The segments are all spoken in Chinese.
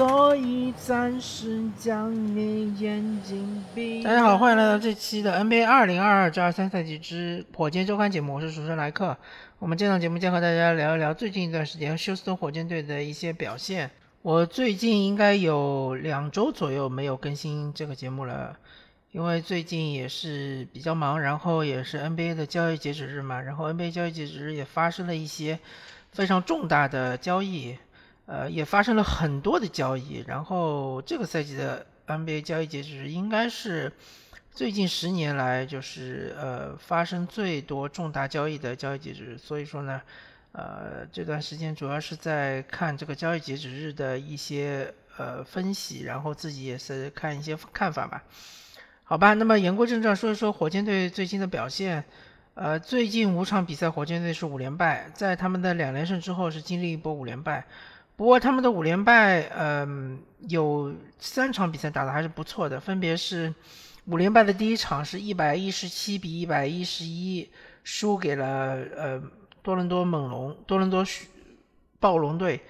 所以暂时将你眼睛闭。大家好，欢迎来到这期的 NBA 二零二二至二三赛季之火箭周刊节目，我是主持人莱克。我们这档节目将和大家聊一聊最近一段时间休斯顿火箭队的一些表现。我最近应该有两周左右没有更新这个节目了，因为最近也是比较忙，然后也是 NBA 的交易截止日嘛，然后 NBA 交易截止日也发生了一些非常重大的交易。呃，也发生了很多的交易，然后这个赛季的 NBA 交易截止日应该是最近十年来就是呃发生最多重大交易的交易截止日，所以说呢，呃这段时间主要是在看这个交易截止日的一些呃分析，然后自己也是看一些看法吧。好吧，那么言归正传，说一说火箭队最近的表现。呃，最近五场比赛火箭队是五连败，在他们的两连胜之后是经历一波五连败。不过他们的五连败，嗯，有三场比赛打的还是不错的，分别是五连败的第一场是一百一十七比一百一十一输给了呃多伦多猛龙，多伦多暴龙队，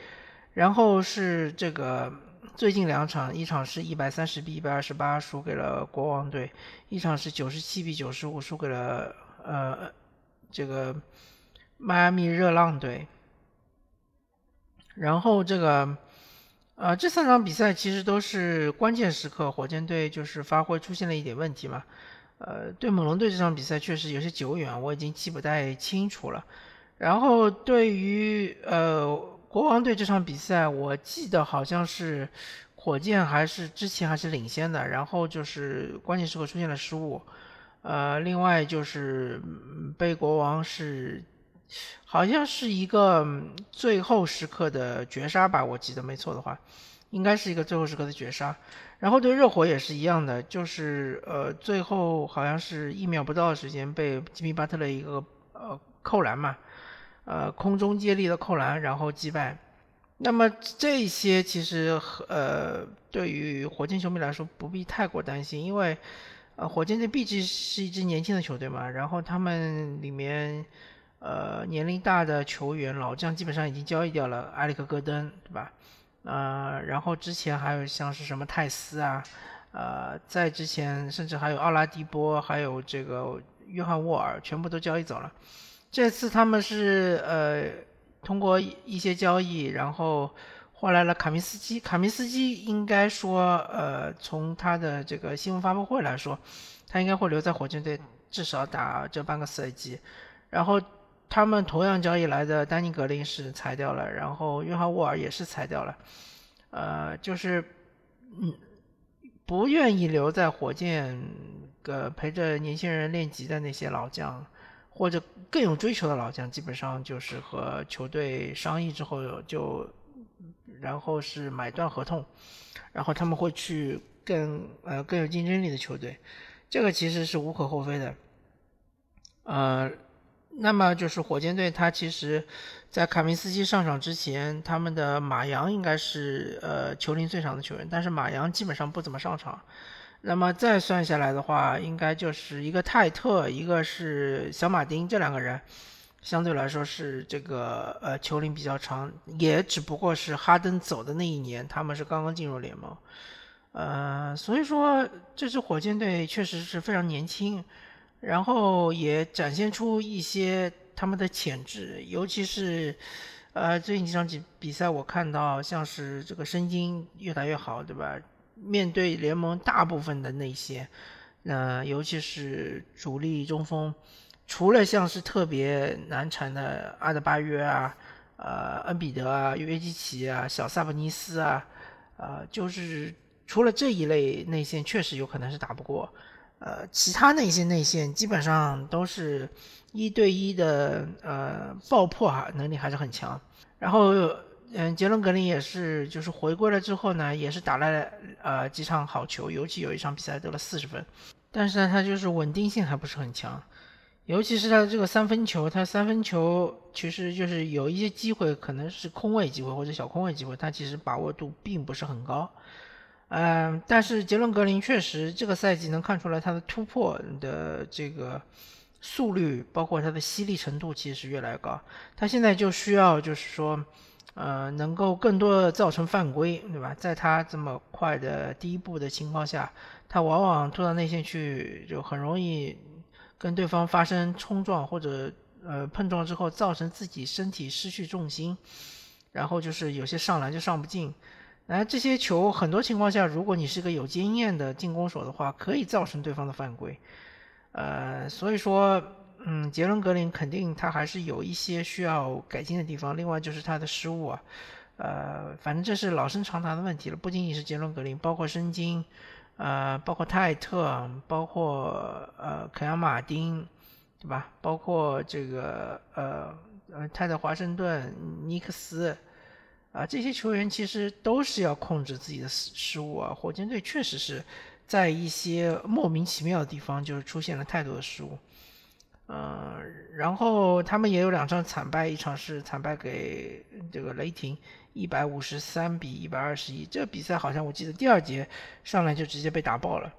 然后是这个最近两场，一场是一百三十比一百二十八输给了国王队，一场是九十七比九十五输给了呃这个迈阿密热浪队。然后这个，呃，这三场比赛其实都是关键时刻，火箭队就是发挥出现了一点问题嘛。呃，对猛龙队这场比赛确实有些久远，我已经记不太清楚了。然后对于呃国王队这场比赛，我记得好像是火箭还是之前还是领先的，然后就是关键时刻出现了失误。呃，另外就是被国王是。好像是一个最后时刻的绝杀吧，我记得没错的话，应该是一个最后时刻的绝杀。然后对热火也是一样的，就是呃最后好像是一秒不到的时间被吉米巴特勒一个呃扣篮嘛，呃空中接力的扣篮，然后击败。那么这些其实呃对于火箭球迷来说不必太过担心，因为呃火箭队毕竟是一支年轻的球队嘛，然后他们里面。呃，年龄大的球员老将基本上已经交易掉了，埃里克·戈登，对吧？呃，然后之前还有像是什么泰斯啊，呃，在之前甚至还有奥拉迪波，还有这个约翰·沃尔，全部都交易走了。这次他们是呃通过一些交易，然后换来了卡明斯基。卡明斯基应该说，呃，从他的这个新闻发布会来说，他应该会留在火箭队至少打这半个赛季，然后。他们同样交易来的丹尼格林是裁掉了，然后约翰沃尔也是裁掉了，呃，就是嗯，不愿意留在火箭呃陪着年轻人练级的那些老将，或者更有追求的老将，基本上就是和球队商议之后就，然后是买断合同，然后他们会去更呃更有竞争力的球队，这个其实是无可厚非的，呃。那么就是火箭队，他其实，在卡明斯基上场之前，他们的马扬应该是呃球龄最长的球员，但是马扬基本上不怎么上场。那么再算下来的话，应该就是一个泰特，一个是小马丁，这两个人相对来说是这个呃球龄比较长，也只不过是哈登走的那一年，他们是刚刚进入联盟，呃，所以说这支火箭队确实是非常年轻。然后也展现出一些他们的潜质，尤其是，呃，最近几场比比赛，我看到像是这个申京越来越好，对吧？面对联盟大部分的那些，呃，尤其是主力中锋，除了像是特别难缠的阿德巴约啊、呃，恩比德啊、约基奇啊、小萨博尼斯啊，呃，就是除了这一类内线，确实有可能是打不过。呃，其他那些内线基本上都是一对一的，呃，爆破哈能力还是很强。然后，嗯，杰伦格林也是，就是回归了之后呢，也是打了呃几场好球，尤其有一场比赛得了四十分。但是呢，他就是稳定性还不是很强，尤其是他的这个三分球，他三分球其实就是有一些机会可能是空位机会或者小空位机会，他其实把握度并不是很高。嗯，但是杰伦格林确实这个赛季能看出来他的突破的这个速率，包括他的犀利程度，其实是越来越高。他现在就需要就是说，呃，能够更多的造成犯规，对吧？在他这么快的第一步的情况下，他往往突到内线去，就很容易跟对方发生冲撞或者呃碰撞之后，造成自己身体失去重心，然后就是有些上篮就上不进。那这些球很多情况下，如果你是个有经验的进攻手的话，可以造成对方的犯规。呃，所以说。嗯，杰伦格林肯定他还是有一些需要改进的地方。另外就是他的失误啊，呃，反正这是老生常谈的问题了。不仅仅是杰伦格林，包括申京，呃，包括泰特，包括呃肯亚马丁，对吧？包括这个呃呃泰德华盛顿、尼克斯，啊，这些球员其实都是要控制自己的失失误啊。火箭队确实是在一些莫名其妙的地方就是出现了太多的失误。嗯，然后他们也有两场惨败，一场是惨败给这个雷霆，一百五十三比一百二十一。这比赛好像我记得第二节上来就直接被打爆了。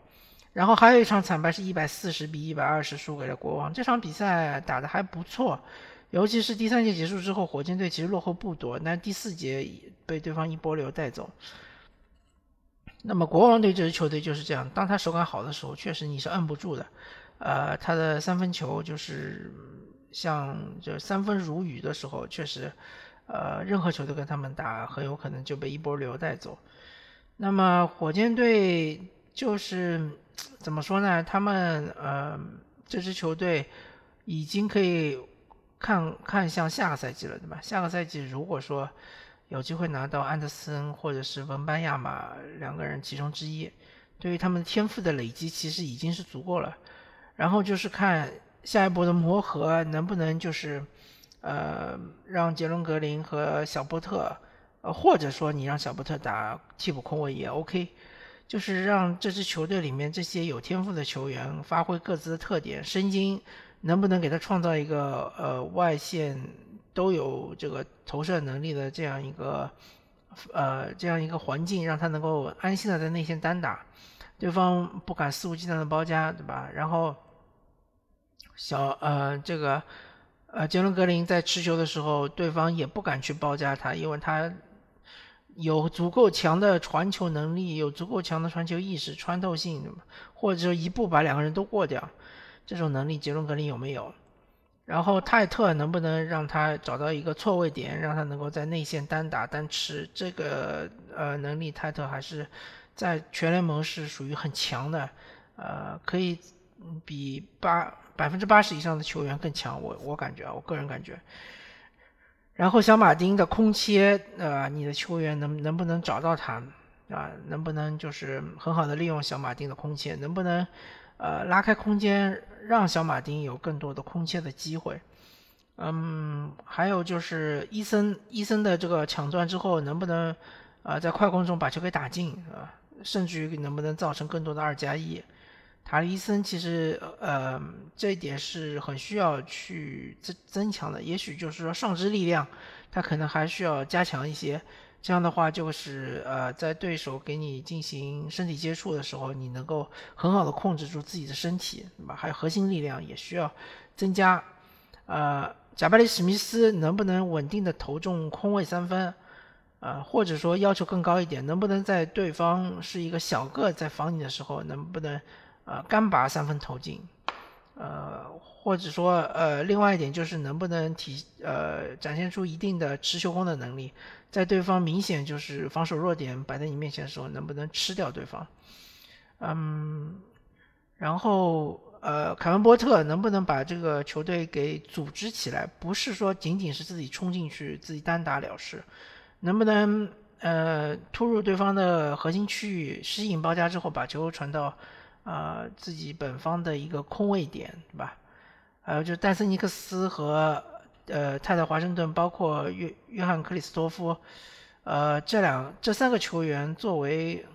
然后还有一场惨败是一百四十比一百二十输给了国王。这场比赛打得还不错，尤其是第三节结束之后，火箭队其实落后不多，但第四节被对方一波流带走。那么国王队这支球队就是这样，当他手感好的时候，确实你是摁不住的。呃，他的三分球就是像就三分如雨的时候，确实，呃，任何球队跟他们打，很有可能就被一波流带走。那么火箭队就是怎么说呢？他们呃，这支球队已经可以看看向下个赛季了，对吧？下个赛季如果说有机会拿到安德森或者是文班亚马两个人其中之一，对于他们天赋的累积，其实已经是足够了。然后就是看下一波的磨合能不能就是，呃，让杰伦格林和小波特，呃，或者说你让小波特打替补空位也 OK，就是让这支球队里面这些有天赋的球员发挥各自的特点，申京能不能给他创造一个呃外线都有这个投射能力的这样一个呃这样一个环境，让他能够安心的在内线单打。对方不敢肆无忌惮的包夹，对吧？然后小呃这个呃杰伦格林在持球的时候，对方也不敢去包夹他，因为他有足够强的传球能力，有足够强的传球意识、穿透性，或者说一步把两个人都过掉，这种能力杰伦格林有没有？然后泰特能不能让他找到一个错位点，让他能够在内线单打单吃？这个呃能力泰特还是。在全联盟是属于很强的，呃，可以比八百分之八十以上的球员更强，我我感觉啊，我个人感觉。然后小马丁的空切，呃，你的球员能能不能找到他啊？能不能就是很好的利用小马丁的空切？能不能呃拉开空间，让小马丁有更多的空切的机会？嗯，还有就是伊森伊森的这个抢断之后，能不能啊在快攻中把球给打进啊？甚至于能不能造成更多的二加一？塔利森其实呃这一点是很需要去增增强的。也许就是说上肢力量，他可能还需要加强一些。这样的话就是呃在对手给你进行身体接触的时候，你能够很好的控制住自己的身体，对吧？还有核心力量也需要增加。呃，贾巴里史密斯能不能稳定的投中空位三分？呃，或者说要求更高一点，能不能在对方是一个小个在防你的时候，能不能呃干拔三分投进？呃，或者说呃，另外一点就是能不能体呃展现出一定的持球攻的能力，在对方明显就是防守弱点摆在你面前的时候，能不能吃掉对方？嗯，然后呃，凯文波特能不能把这个球队给组织起来？不是说仅仅是自己冲进去自己单打了事。能不能呃突入对方的核心区域，吸引包夹之后把球传到啊自己本方的一个空位点，对吧？还有就是戴森尼克斯和呃泰德华盛顿，包括约约翰克里斯托夫，呃这两这三个球员作为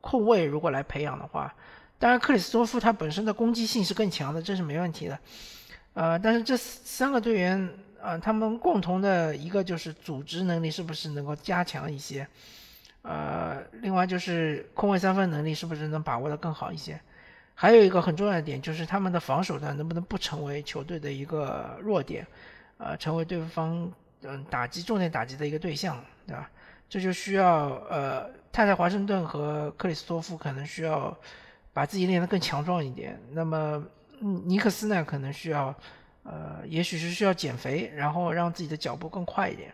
控卫，如果来培养的话，当然克里斯托夫他本身的攻击性是更强的，这是没问题的。呃，但是这三个队员。啊，他们共同的一个就是组织能力是不是能够加强一些？呃，另外就是空位三分能力是不是能把握的更好一些？还有一个很重要的点就是他们的防守端能不能不成为球队的一个弱点，呃，成为对方嗯打击重点打击的一个对象，对吧？这就需要呃，太太华盛顿和克里斯托夫可能需要把自己练得更强壮一点。那么尼克斯呢，可能需要呃，也许是需要减肥，然后让自己的脚步更快一点。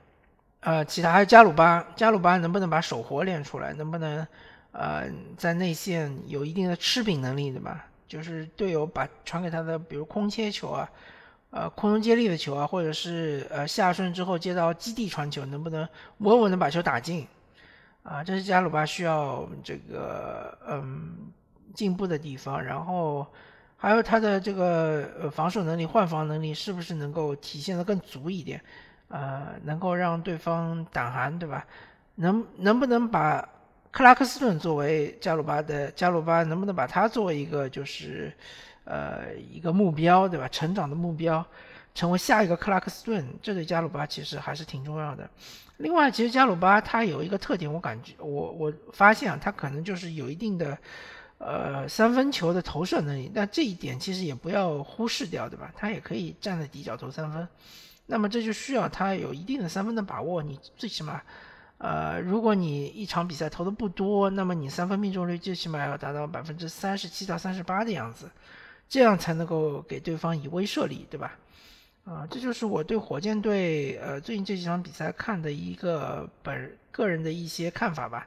呃，其他还有加鲁巴，加鲁巴能不能把手活练出来？能不能呃在内线有一定的吃饼能力，的吧？就是队友把传给他的，比如空切球啊，呃，空中接力的球啊，或者是呃下顺之后接到基地传球，能不能稳稳的把球打进？啊，这是加鲁巴需要这个嗯进步的地方。然后还有他的这个呃防守能力、换防能力是不是能够体现的更足一点？呃，能够让对方胆寒，对吧？能能不能把？克拉克斯顿作为加鲁巴的加鲁巴，能不能把他作为一个就是，呃，一个目标，对吧？成长的目标，成为下一个克拉克斯顿，这对加鲁巴其实还是挺重要的。另外，其实加鲁巴他有一个特点，我感觉我我发现啊，他可能就是有一定的，呃，三分球的投射能力。但这一点其实也不要忽视掉，对吧？他也可以站在底角投三分。那么这就需要他有一定的三分的把握，你最起码。呃，如果你一场比赛投的不多，那么你三分命中率最起码要达到百分之三十七到三十八的样子，这样才能够给对方以威慑力，对吧？啊，这就是我对火箭队呃最近这几场比赛看的一个本个人的一些看法吧。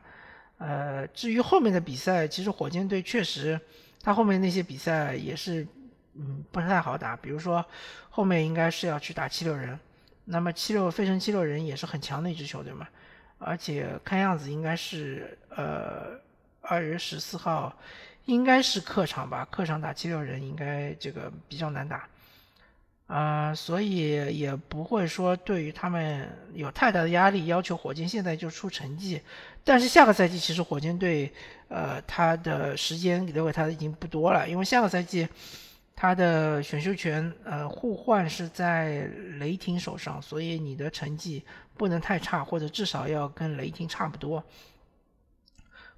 呃，至于后面的比赛，其实火箭队确实，他后面那些比赛也是嗯不太好打，比如说后面应该是要去打七六人，那么七六费城七六人也是很强的一支球队嘛。而且看样子应该是呃二月十四号，应该是客场吧？客场打七六人应该这个比较难打，啊，所以也不会说对于他们有太大的压力，要求火箭现在就出成绩。但是下个赛季其实火箭队呃他的时间留给他的已经不多了，因为下个赛季他的选秀权呃互换是在雷霆手上，所以你的成绩。不能太差，或者至少要跟雷霆差不多。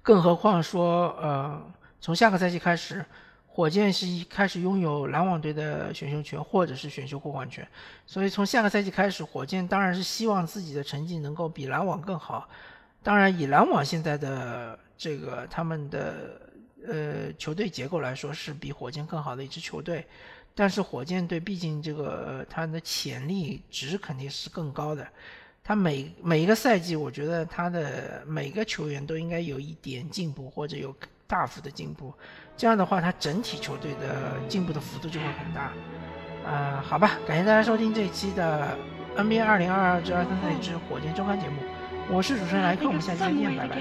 更何况说，呃，从下个赛季开始，火箭是一开始拥有篮网队的选秀权或者是选秀互换权，所以从下个赛季开始，火箭当然是希望自己的成绩能够比篮网更好。当然，以篮网现在的这个他们的呃球队结构来说，是比火箭更好的一支球队。但是火箭队毕竟这个它的潜力值肯定是更高的。他每每一个赛季，我觉得他的每个球员都应该有一点进步，或者有大幅的进步。这样的话，他整体球队的进步的幅度就会很大。啊，好吧，感谢大家收听这一期的 NBA 二零二二至二三赛季之火箭周刊节目，我是主持人莱克，我们下期再见，拜拜。